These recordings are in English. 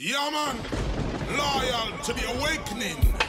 Yeah. Loyal to the awakening.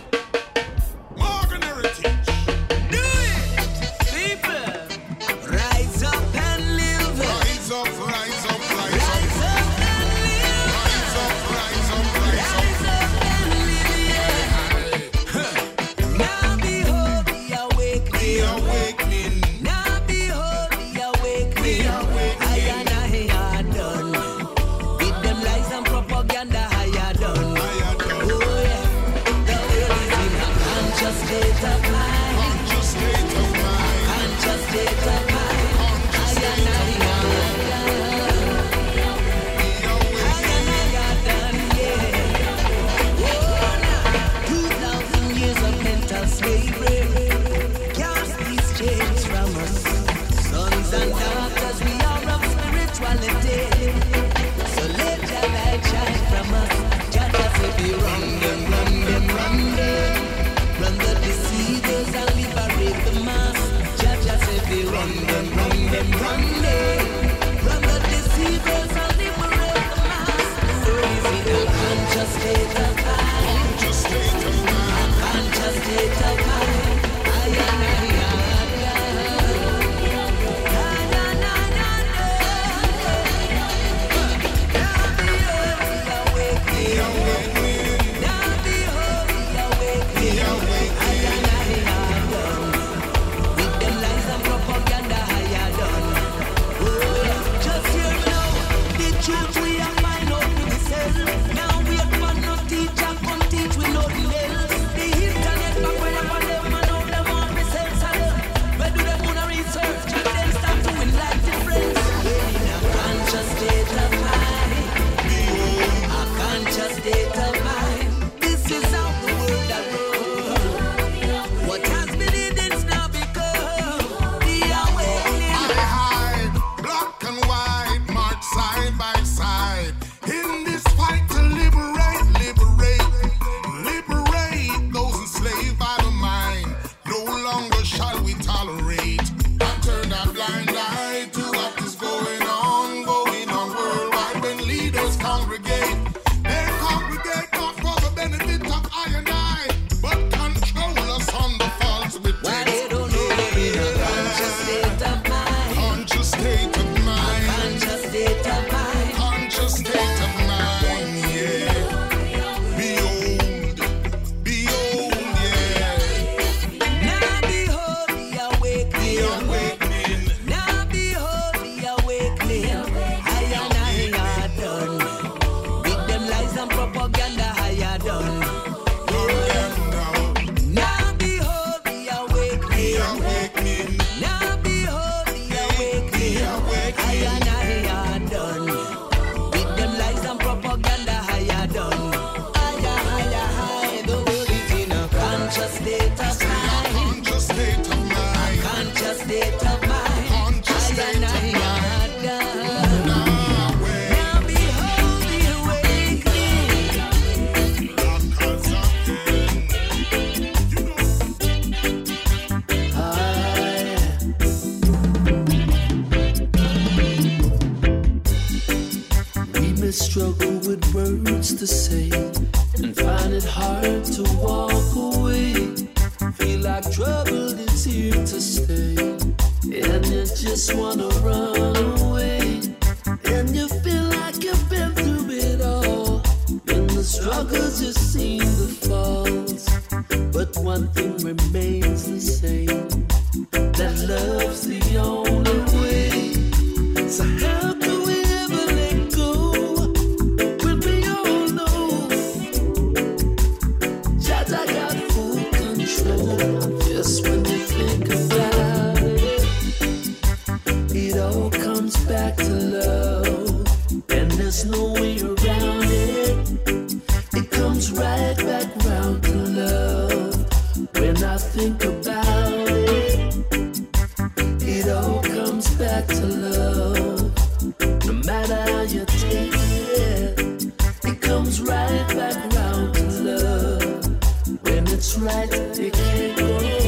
right back round to love. When it's right, it can't go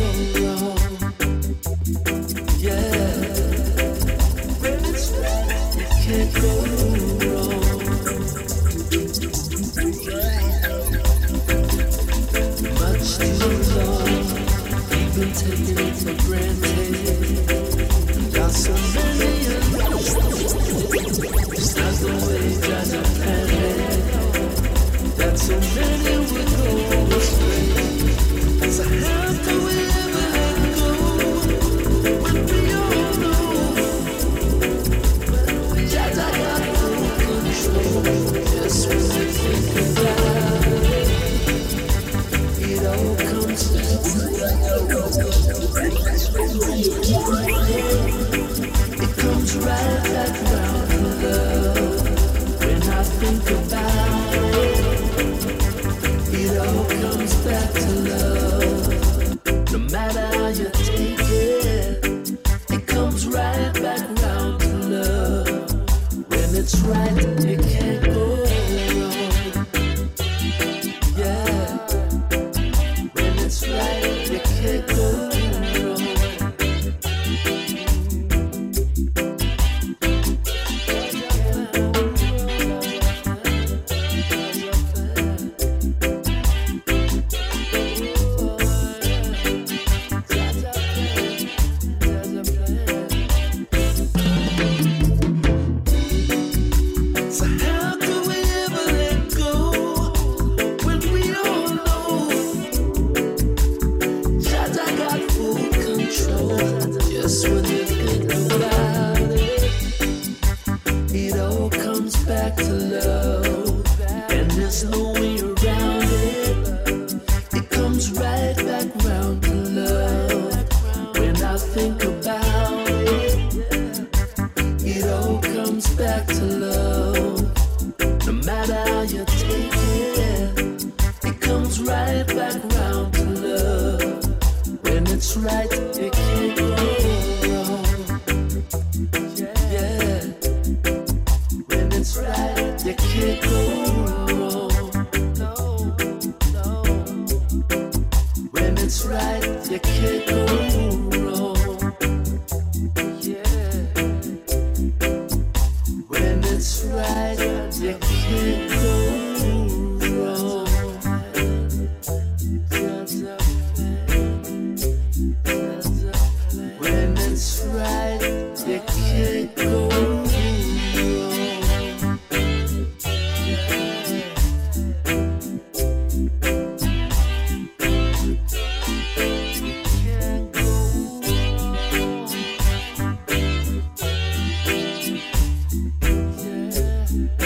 Yeah.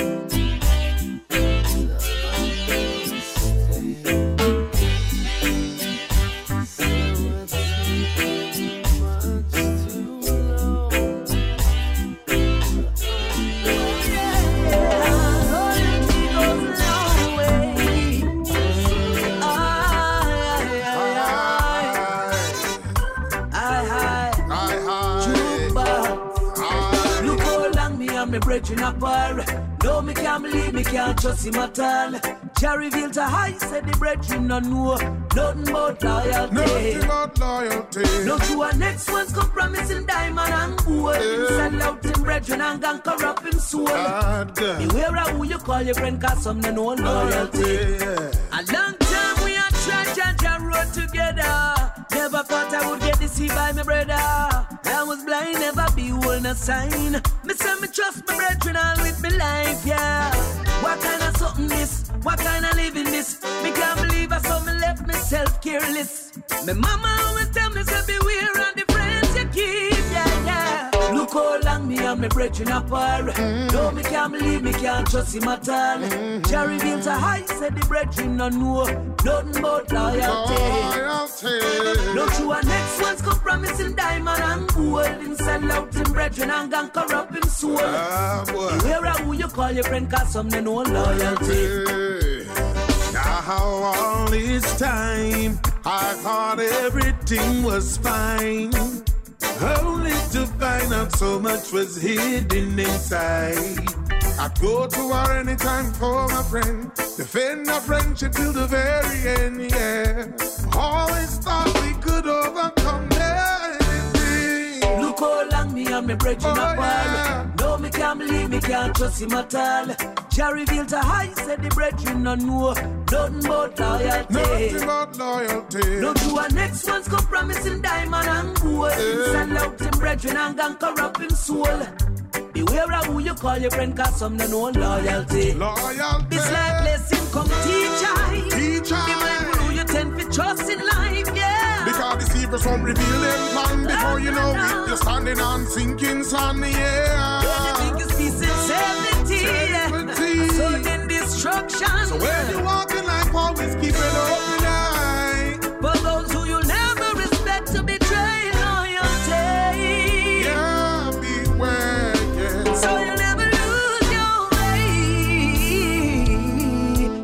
Brethren no know nothing but loyalty. Nothing but loyalty. No true, our next one's come promising diamond and gold. Yeah. Sell out him brethren and gang corrupt him soul. Beware of who you call your friend, cause some no know loyalty. Yeah. A long time we are trying Jah road together. Never thought I would get deceived by my brother. I was never be one a sign. Me say me trust my brethren all with me life, yeah. What kind of something this? What kind of living this? Me can't believe I saw me left myself careless. My mama always tell me say beware of Look how long me and my brethren apart. Mm. No, me can't believe me can't trust him at all. Mm-hmm. Jah revealed to high, said the brethren no know nothing but loyalty. loyalty. No true, our next one's come promising diamond and gold. Him sell out him brethren and gang corrupt him soul. Ah, Beware of who you call your friend, cause some they know loyalty. Now all this time, I thought everything was fine. Only to find out so much was hidden inside. I'd go to war anytime for my friend. Defend our friendship till the very end, yeah. Always thought we could overcome anything. Look how long me and me brethren oh, apart. Yeah. No, me can't believe me can't trust him at all. Jah revealed to high, said the brethren no know nothing but loyalty. Nothing but loyalty. No do our next one's come promising diamond and gold. Yeah. Sell out him brethren and gang corrupt him soul. Beware of who you call your friend, cause some no know loyalty. Loyalty. This life blessing come teach I. Teach I. Be mindful who you tend to trust in life, yeah. Because deceivers won't reveal them plan before you know it. You're standing on sinking sand, yeah. destruction. So when you walk in life, always keep an open eye. For those who you never respect to betray loyalty. Yeah, beware, yeah. So you never lose your way.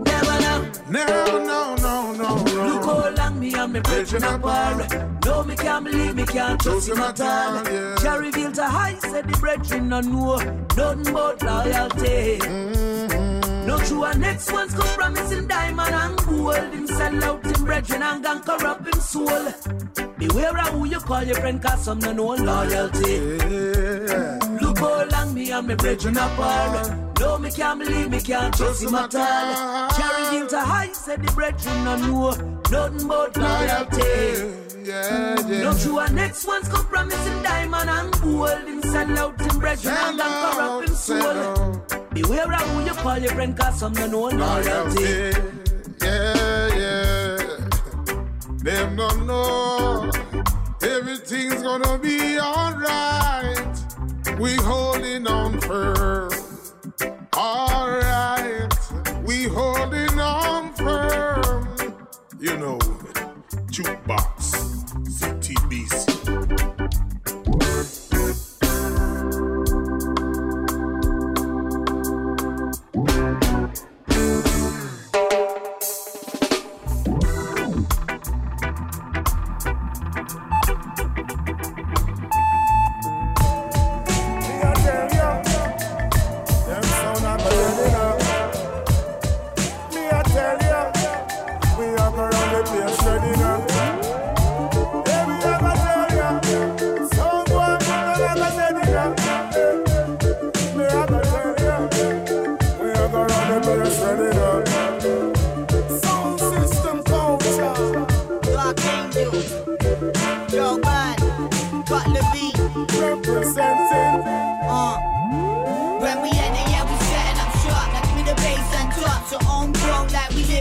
Never know. Never, no, no, no, no. Look how long me and me brethren apart. No, me can't believe me can't trust him at all. Yeah. Jah revealed to high, said the brethren no know nothing but loyalty. Mm-hmm. No true and next one's come promising diamond and gold. Him sell out him brethren and gang corrupt him soul. Beware of who you call your friend, cause some no know loyalty. Yeah. Look how long me and my brethren apart. No, me can't believe me can't trust him at all. Carry him to high, said the brethren no know. Nothing but loyalty. Yeah, yeah. Not you and next one's come promising diamond and gold. Him sell out him brethren and gang corrupt him soul. Beware of who you call your friend, cause some don't know loyalty. Yeah, yeah. Them don't know everything's gonna be alright. We holding on firm. Alright, we holding on firm. You know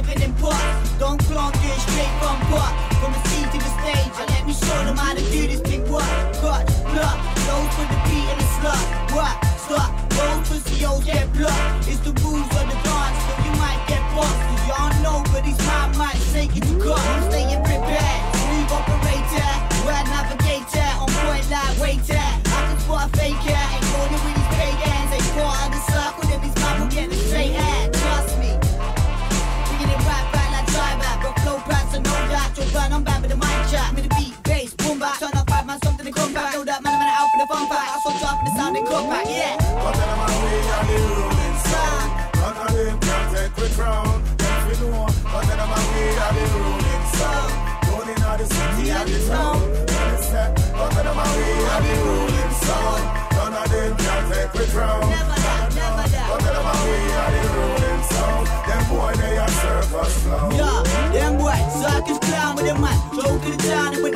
living in parts. Don't flaunt it straight from park. From the sea to the stage, I let me show them how to do this big work. Cut, block, load for the beat and the slot. Rock, stop, roll, pussy, old, get blocked.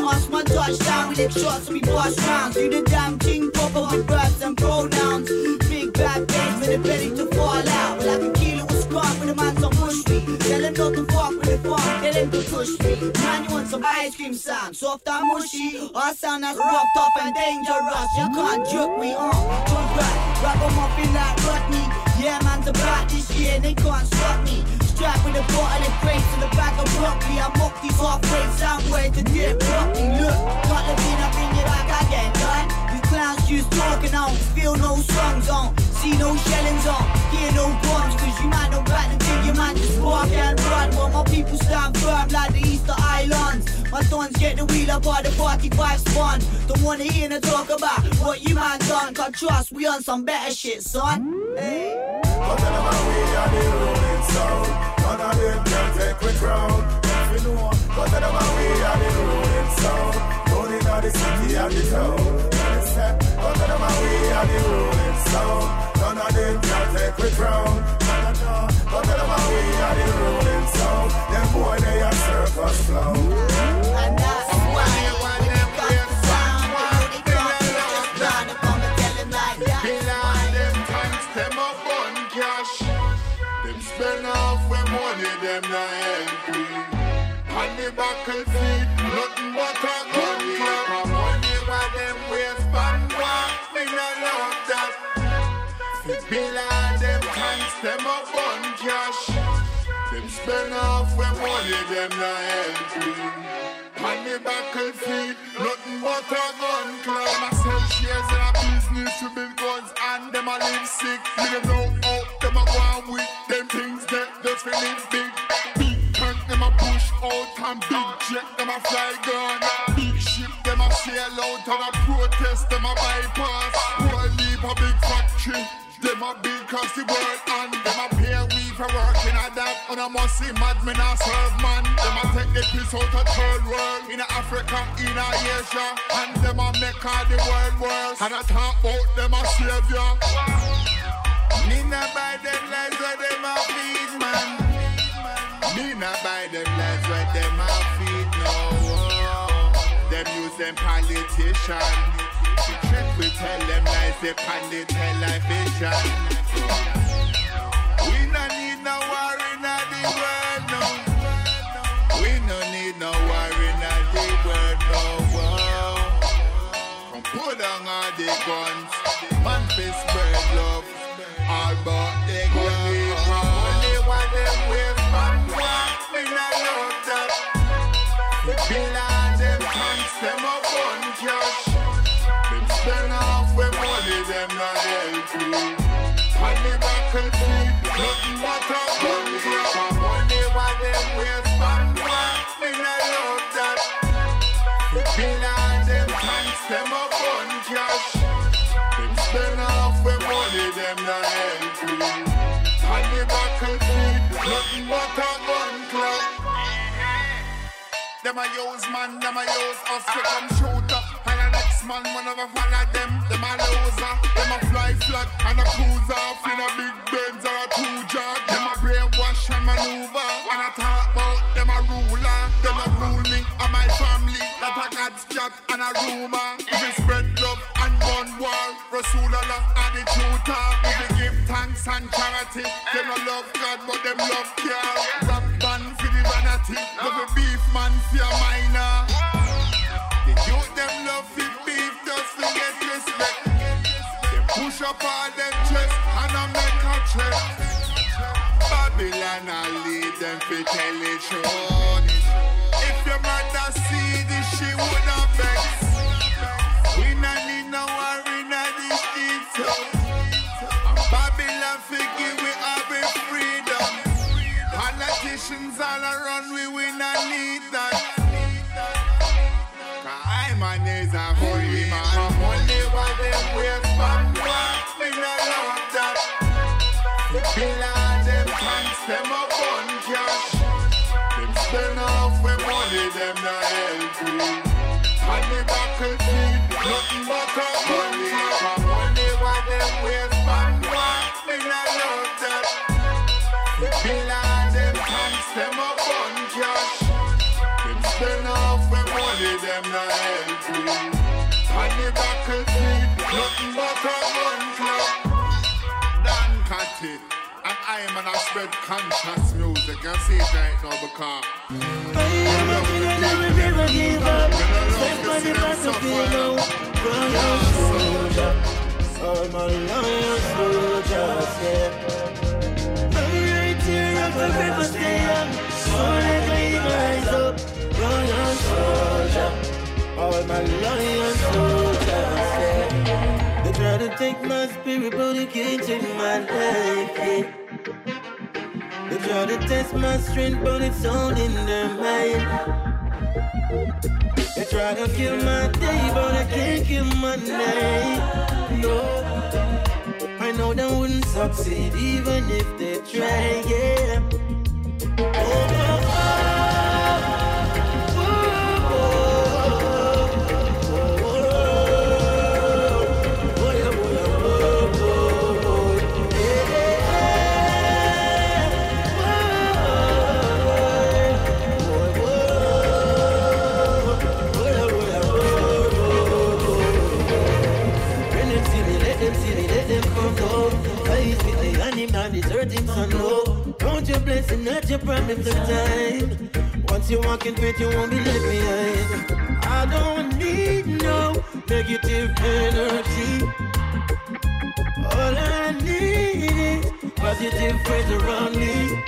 Smash my touchdown we the shots we bust rounds. You the damn king popper with verbs and pronouns. Big bad things when a ready to fall out. Well, I can kill it with squad when the man's on push me. Tell him not to fuck with the fuck, tell him to push me. Man, you want some ice cream sound, soft and mushy. Our sound that's rough, tough and dangerous. You can't jerk me huh? Too don't rap, wrap em up in like Rodney. Yeah, man's about this year and they can't stop me with a bottle and grapes and a bag of broccoli. I mock these half rates, I'm wearing to get. Look, got the sons get the wheel up the party five spun. Don't wanna hear no talk about what you man done. Cause trust we on some better shit, son. Hey. We are the sound. None of them can take we crown. But tell them we are the sound. City the town. We are the ruling sound. None of them can take we crown. We are the sound. Them boy they are surface flow. them not angry. On the battlefield, nothing but a glory. My money by them waste and walk, me no love that. Fit bill of them tanks, them a bun cash. Them spend off when money, them not angry. On the battlefield, nothing but a gun club. Myself shares in a business to build guns and them a live sick. Me don't know how them a go with them things that just feelings big out and big jet, them a fly gun. Big ship, them a sail out and a protest, them a bypass. poor leap a big factory, them a big cause the world and them a pay we for working at that. on a must madman madmen and serve man. Them a take the piss out of third world, in Africa, in Asia. And them a make all the world worse. And I talk about them a savior. Me not buy them lies where them a please man. Me not buy them lies where them a feed no. Them use them politician. Trick we tell them lies, they pan the television. We no need no war in the world, no. We no need no war in the world, no. Come put on all the guns, man fist spread love, all about the guns. Only one them with Them them a gun cash. Off when money them not the battlefield, nothing but a what them me love that. Them them a cash. Spend off when money them not help Them a use man, them a use us to come up. And the next man, one of a follow them. Them a loser, them a fly flat and a cruise off in a big Benz or a two jog. Them a brainwash and maneuver. And I talk about them a ruler. Them a rule me and my family. That a God's cat and a rumor. If we spread love and gun war, Rasulallah and the tutor. If we give thanks and charity, them no love God but them love care. All them chest and I make a check. Babylon I lead them for tell it truth. If your mother see this, she would And I I spread conscious music. I see it right now because I am a killer that will never give up. Step on the battlefield now. Royal soldier. All my loyal soldiers, yeah. I'm right here, I'll forever stay. So let me rise up. Royal soldier. All my loyal soldiers, yeah. They try to take my spirit, but they can't take my life, yeah. Try to test my strength, but it's all in their mind. They try to kill my day, but I can't kill my night. No, I know they wouldn't succeed even if they try. Yeah. Oh, oh, When animal, deserting sun low. Count your blessing, not your promise of time. Once you walk into it, you won't be left behind. I don't need no negative energy. All I need is positive friends around me.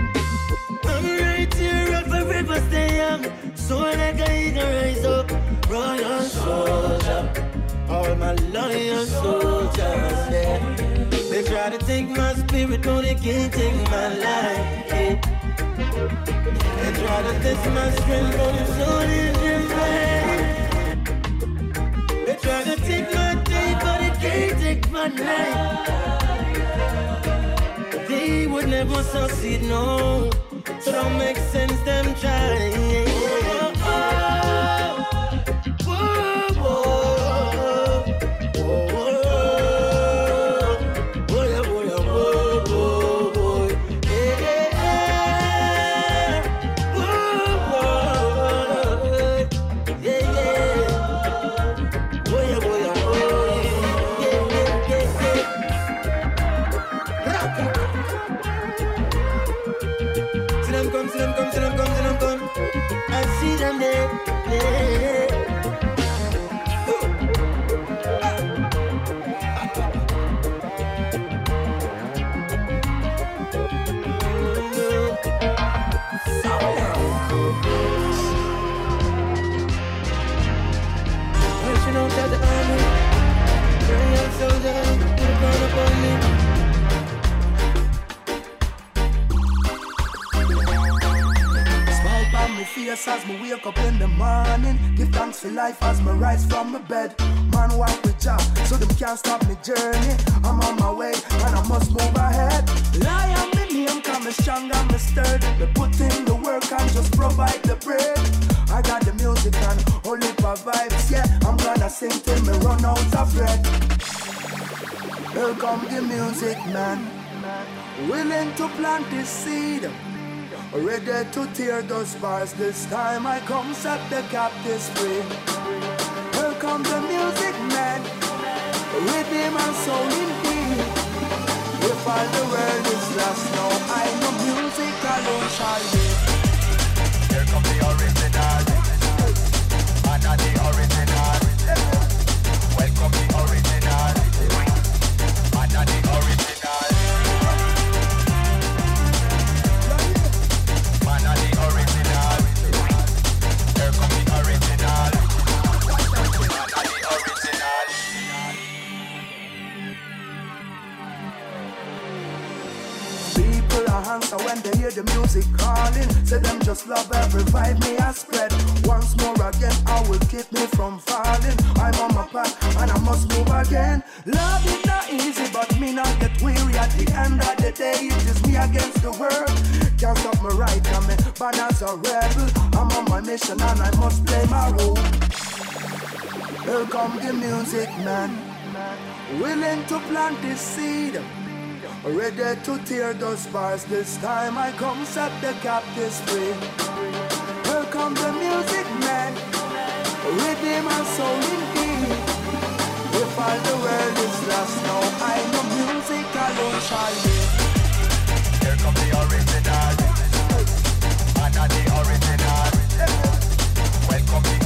I'm right here, I'll forever stay young. So like I eagle rise up, royal soldier. All my loyal soldiers, yeah. They try to take my spirit, but they can't take my life. They try to test my strength, but it's only different. They try to take my day, but it can't take my night. They would never succeed, no. So don't make sense them trying. As me wake up in the morning. Give thanks for life as me rise from my bed. Man, walk with job so them can't stop me journey. I'm on my way and I must move ahead. Lion come me strong and me sturdy. Me put in the work and just provide the bread. I got the music and only for vibes, yeah. I'm gonna sing till me run out of breath. Here come the music man, willing to plant this seed. Ready to tear those bars. This time I come set the captives free. Here come the music man Rhythm and soul indeed If all the world is lost now I know music alone shall live the music calling. Say them just love every vibe me I spread. Once more again, I will keep me from falling. I'm on my path and I must move again. Love is not easy, but me not get weary. At the end of the day, it is me against the world. Can't stop me right, I'm born as a rebel. I'm on my mission and I must play my role. Here come the music man, willing to plant this seed. Ready to tear those bars this time I come set the captives free. Here come the music man Rhythm and soul indeed. If all the world is lost now I know music alone shall live Here come the original. Anna the original. Welcome the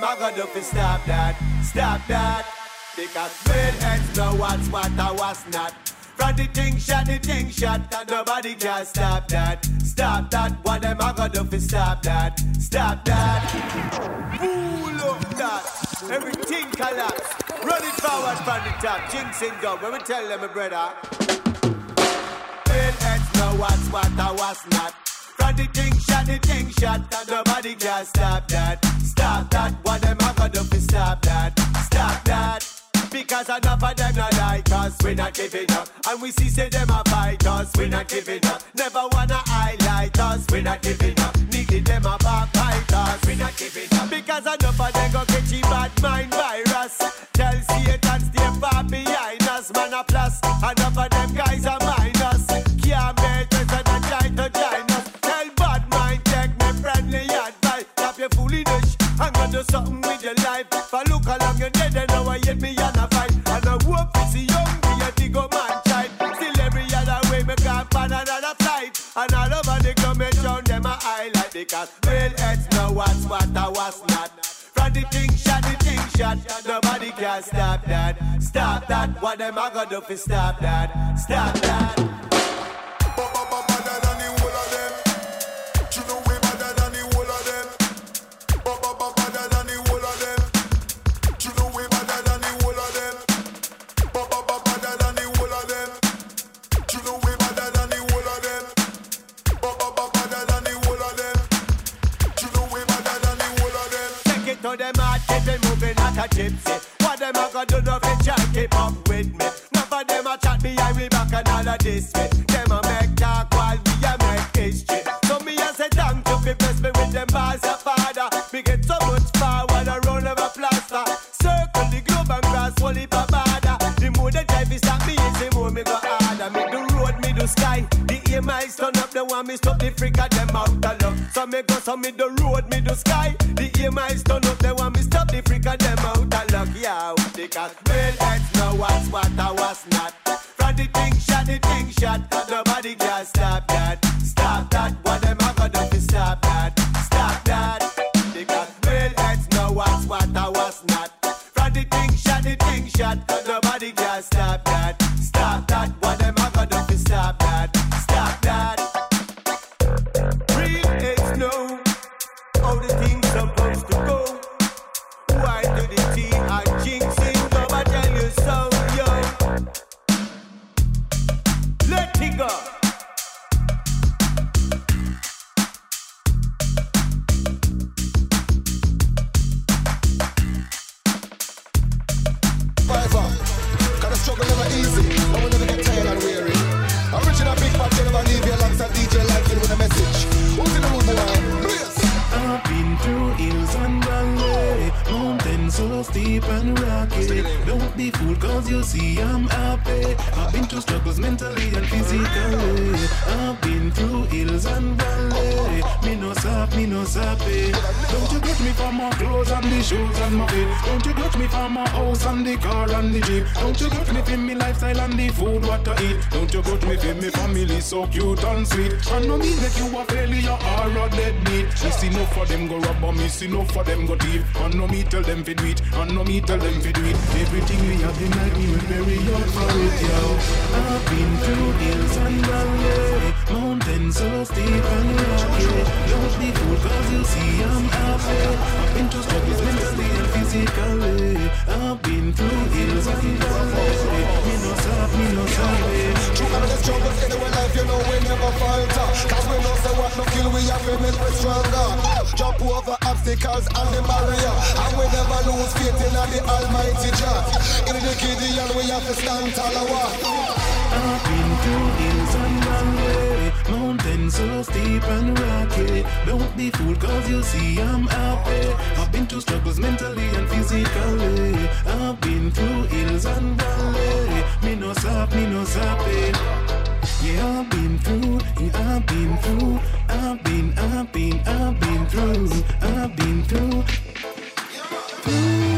them a gonna do fi stop that? Stop that. Because real heads know what's what I was not. From the thing shot, the thing shot, and nobody can stop that. Stop that, what them a gonna do fi stop that? Stop that. Pull up that. Everything collapse. Run it forward from the top. Jinxing go. When we tell them, my brother. Real heads know what's what I was not. The thing shot, the thing shot, and nobody can stop that. Stop that, what them a gonna do fi stop that? Stop that. Because enough of them not like us, we not giving up. And we see say them a fight us, we not giving up. Never wanna highlight us, we not giving up. Needed them a backbite us, we not giving up. Because enough of them go catch a bad mind virus. Tell Satan stay far behind us, man a plus. Enough of them guys are minus. Something with your life. For look along your dead and now I hate me and a fight. And I hope it's a young be a big old man child. Still every other way me can't find another flight. And all over the me show them a highlight because real heads know what's what I was not. From the thing shot, the thing shot, nobody can stop that. Stop that, what them a gonna do fi stop that? Stop that. A gypsy. What them a gonna do no fi keep up with me. None of them a chat behind me back and all of this me. Them a make talk while we a make history. So me a say thank you fi bless me with them bars of father. Me get so much around of a plaster. Circle the globe and cross holy babada. The more they drive is stop me easy, more me go harder. Me do road, me do sky. The aim I turn up, they want me stop the freak of them out of luck. So me go so me do road, me do sky. The aim I turn up, they want because real heads know what's what I was not. From the thing shot, the thing shot, so steep and rocky. Don't be fooled cause you see I'm happy. I've been through struggles mentally and physically. I've been through hills and valleys, me no stop, me no happy. Don't you grudge me for my clothes and the shoes and my feet. Don't you grudge me for my house and the car and the jeep. Don't you grudge me for me lifestyle and the food what I eat. Don't you grudge me for me family so cute and sweet. And no me make you a failure or a deadbeat. Me see no for them go rob, me see no for them go deep. And no me tell them fi it, and no me tell them fi do it. Everything me have been like me went very hard for it, yo. I've been through hills and valleys, mountains so steep and rocky. Don't be fooled 'cause you see I'm happy. I've been through struggles mentally physically. I've been through hills and valleys. Me no stop, me no stop. True of the struggles anyway life, you know we never falter. Cause we know say what no kill we have to make we stronger. Jump over obstacles and the barrier. And we never lose faith in the Almighty Jah. In the Gideon we have to stand taller. I've been through hills and valleys, mountains so steep and rocky. Don't be fooled cause you see I'm happy. I've been through struggles mentally and physically. I've been through hills and valleys. Me no stop, me no happy. Yeah, I've been through, yeah, I've been through, I've been, I've been, I've been through, I've been through. Through.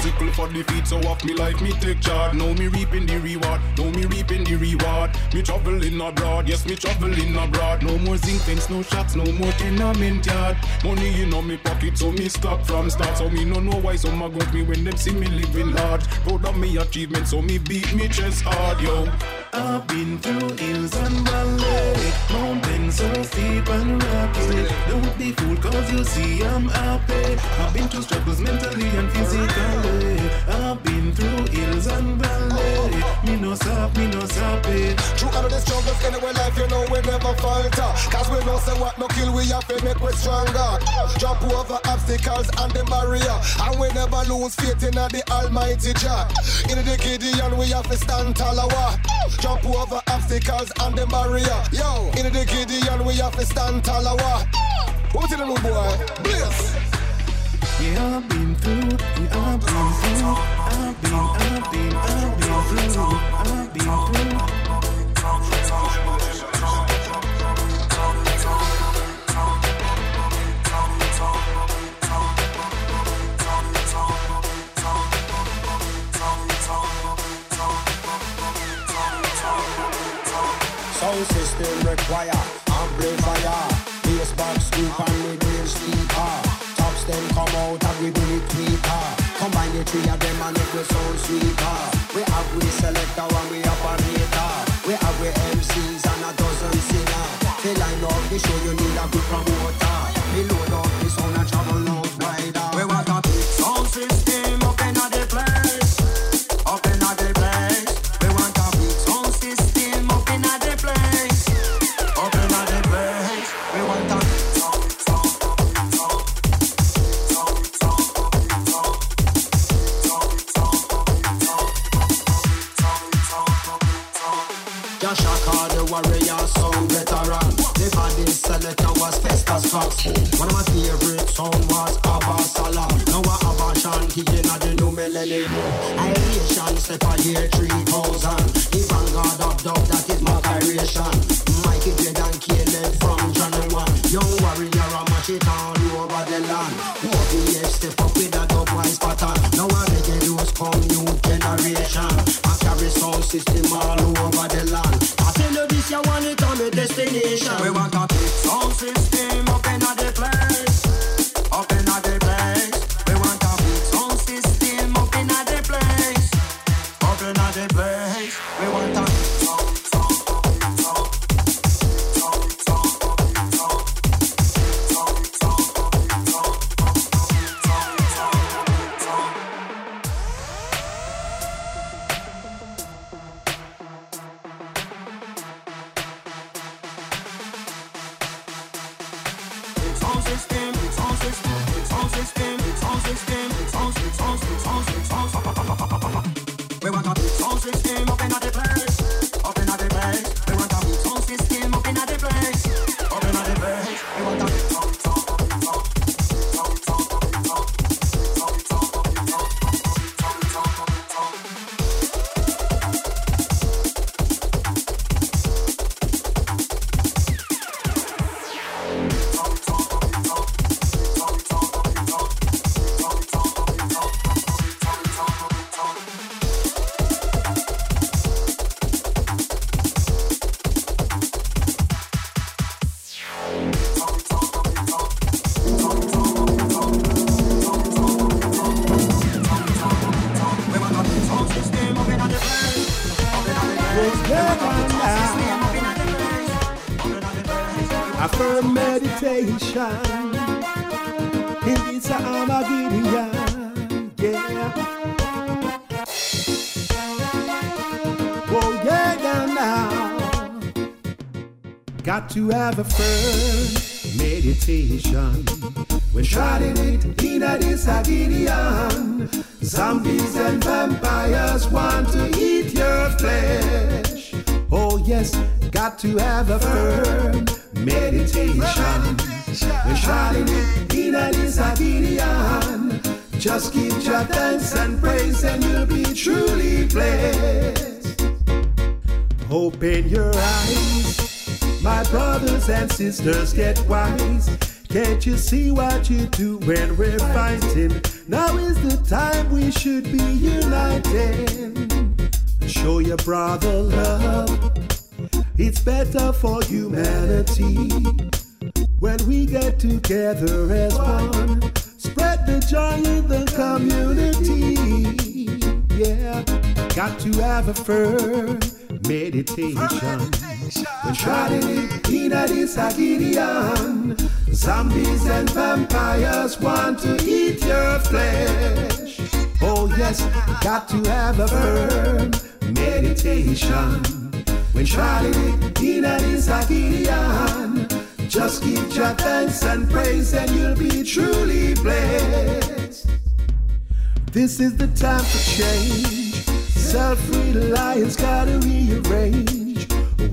Sickle for defeat, so off me like me take charge. Know me reaping the reward, know me reaping the reward. Me traveling abroad, yes, me traveling abroad. No more zinc fence, no shots, no more tenement yard. Money in on me pocket, so me stop from start. So me no know why some a got me when them see me living large. Proud of me achievement, so me beat me chest hard, yo. I've been through hills and valleys, mountains so steep and rocky. Don't be fooled cause you see I'm happy. I've been through struggles mentally and physically. I've through hills and valleys. Me no stop, me no stop it. Through all of the struggles anyway life, you know we never falter. Cause we know say what no kill we have to make we stronger. Jump over obstacles and the barrier. And we never lose faith in the Almighty Jah. In the Gideon we have to stand taller. Jump over obstacles and the barrier. Yo, in the Gideon we have to stand taller. What in the new boy? Bliss. Yeah, I've been through, yeah, I've been through, I've been, I've been, I've been through, I've been through. Sound system require amplifier Bass box scoop and the three of them and make the sound sweeter. We have we selector and we operator. We have we MCs and a dozen singer. To line up the show you need a good promoter. We system, big sound, big sound, A firm meditation. When shouting it in a a Zombies and vampires want to eat your flesh. Oh yes, got to have a firm meditation. When shouting it in a this. Just keep your thanks and praise and you'll be truly blessed. Open your eyes, my brothers and sisters, get wise. Can't you see what you do when we're fighting? Now is the time we should be uniting. Show your brother love. It's better for humanity when we get together as one. Spread the joy in the community. Yeah, got to have a firm meditation. When it in a Gideon. Zombies and vampires want to eat your flesh. Oh yes, got to have a firm meditation. When it in a Gideon. Just give your thanks and praise and you'll be truly blessed. This is the time for change. Self-reliance gotta rearrange.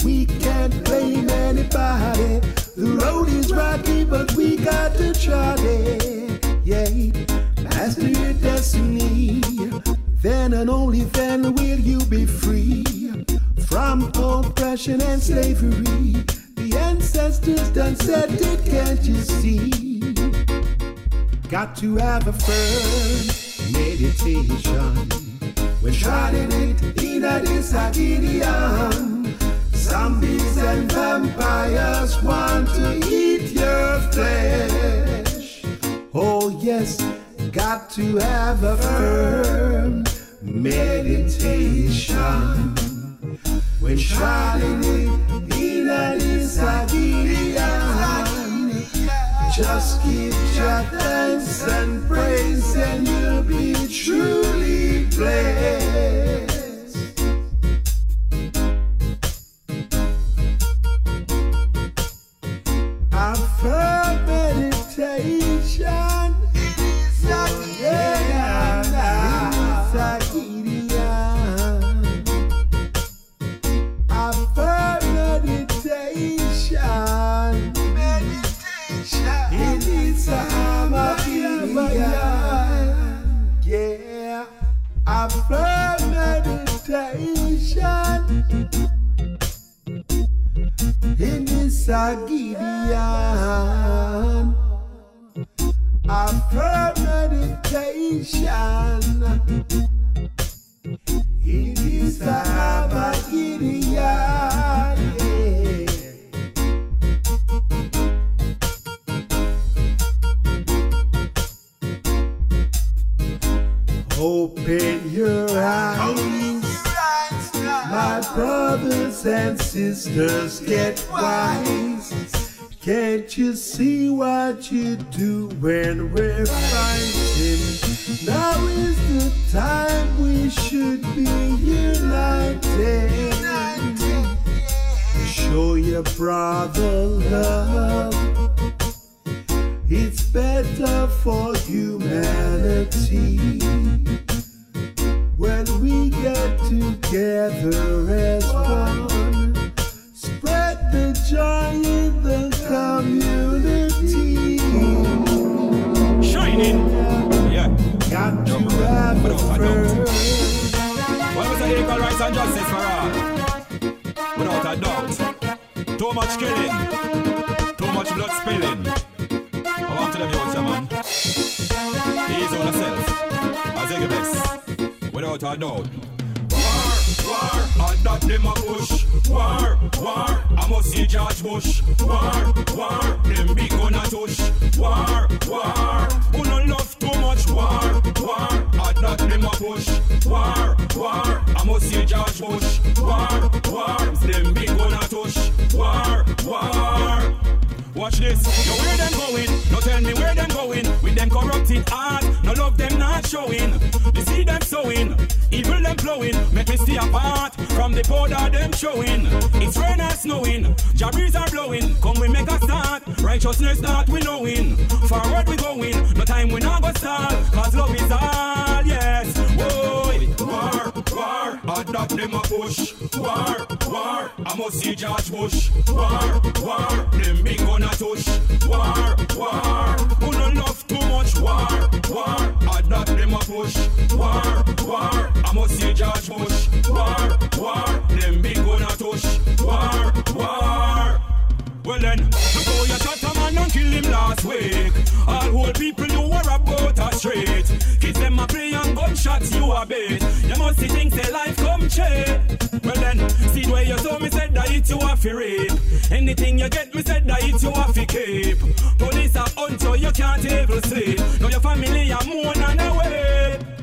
We can't blame anybody. The road is rocky, but we got to trot it. Yeah, master your destiny. Then and only then will you be free from oppression and slavery. The ancestors done said it, can't you see? Got to have a firm meditation. When shrouded it in a Gideon. Vampires want to eat your flesh. Oh yes, got to have a firm meditation. When it in a. Just give your thanks and praise and you'll be truly blessed. Sisters, get wise. Can't you see what you do when we're fighting? Now is the time we should be united. Show your brother love. It's better for humanity when we get together as one. Spread the community. Shining. Yeah. Got to have a. When we say equal rights and justice for all, without a doubt, too much killing, too much blood spilling. I want to them you say, man. Ease on yourself. I say your best, without a doubt. War, and that them a push. War, war, I must see George Bush. War, war, them big gonna tush. War, war, who no love too much. War, war, and that them a push. War, war, I must see George Bush. War, war, them big gonna tush. War, war. Watch this, yo where them going? No tell me where them going. With them corrupted heart, no love them not showing. You see them sowing, evil them flowing. Make me stay apart from the powder them showing. It's rain and snowing, jabries are blowing. Come we make a start, righteousness that we knowing. Forward we going, no time we not go start. Cause love is all, yes. Whoa, war, war, and that them a push. War, war, I must see George Bush. War, war, them big gonna tush. War, war, who no love too much. War, war, and that them a push. War, war, I must see George Bush. War, war, them big gonna. War, war. Well then, before you shut a man and kill him last week. All whole people you were about a straight. Kids them a play and gunshots you a bait. You must see things say life come cheap. Well then, see way you saw me said that it you a fi rape. Anything you get me said that it you a fi keep. Police are on you, you can't even sleep. Now your family are mourn and away.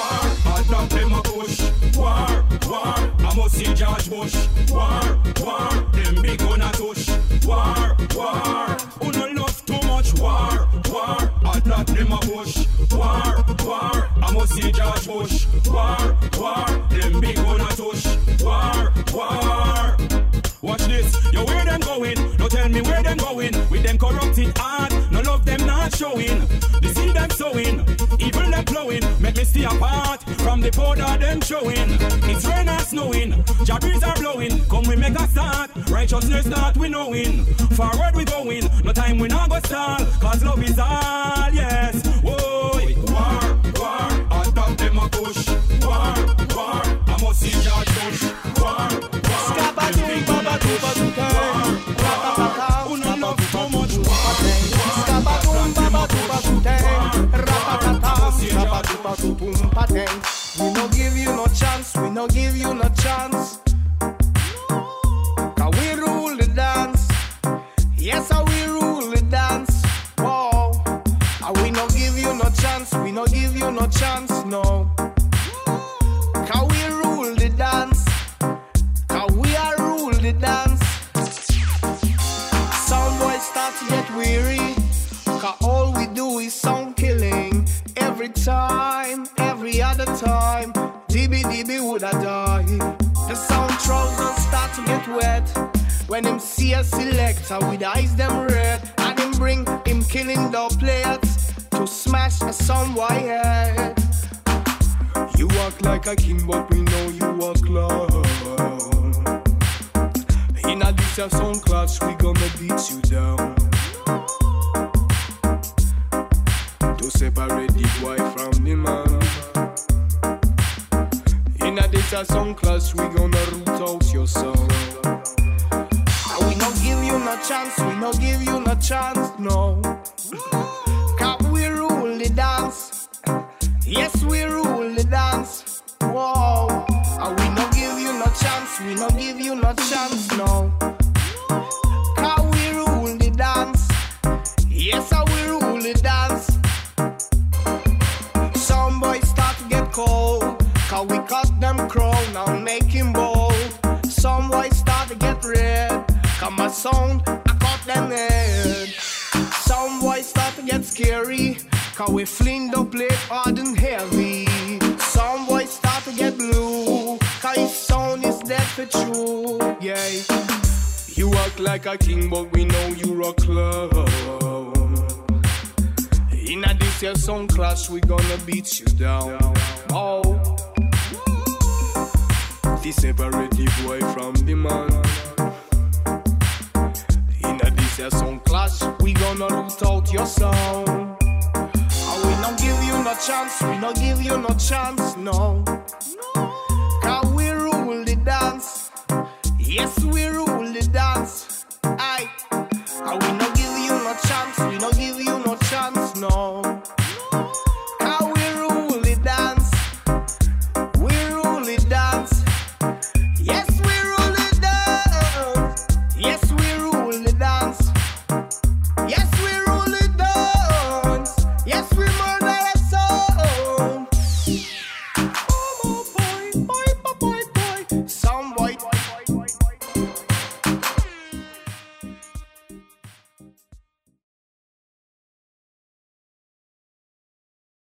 War, I drop them a push. War, war, I must see George Bush. War, war, them big gonna tush. War, war, who no love too much. War, war, I drop them a push. War, war, I must see George Bush. War, war, them big gonna tush. War, war. Watch this, yo, where them going? No tell me where them going. With them corrupted heart, no love them not showing. The seed them sowing, evil them blowing. Make me stay apart from the powder them showing. It's rain and snowing, jabbies are blowing. Come we make a start, righteousness that we knowing. Forward we going, no time we not go stall. Cause love is all, yes. Whoa, war, war, on top them a push. War, war, we fling the plate hard and heavy. Some boys start to get blue. Cause his sound is dead for true. Yeah. You act like a king, but we know you're a clown. In a this year song clash, we gonna beat you down. Oh. This separate the boy from the man. In a this year song clash, we gonna root out your sound no give you no chance, we no give you no chance, no. no. Cause we rule the dance. Yes, we rule the dance. Aye. And we